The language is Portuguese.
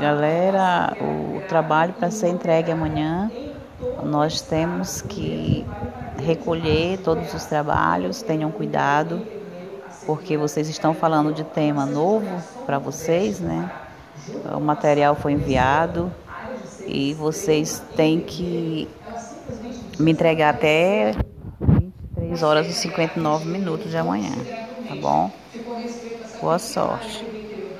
Galera, o trabalho para ser entregue amanhã, nós temos que recolher todos os trabalhos, tenham cuidado, porque vocês estão falando de tema novo para vocês, né? O material foi enviado e vocês têm que me entregar até 23 horas e 59 minutos de amanhã, tá bom? Boa sorte.